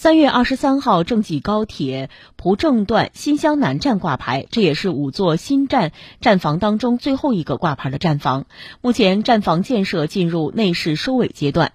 三月二十三号，郑济高铁蒲郑段新乡南站挂牌，这也是五座新站站房当中最后一个挂牌的站房。目前站房建设进入内饰收尾阶段。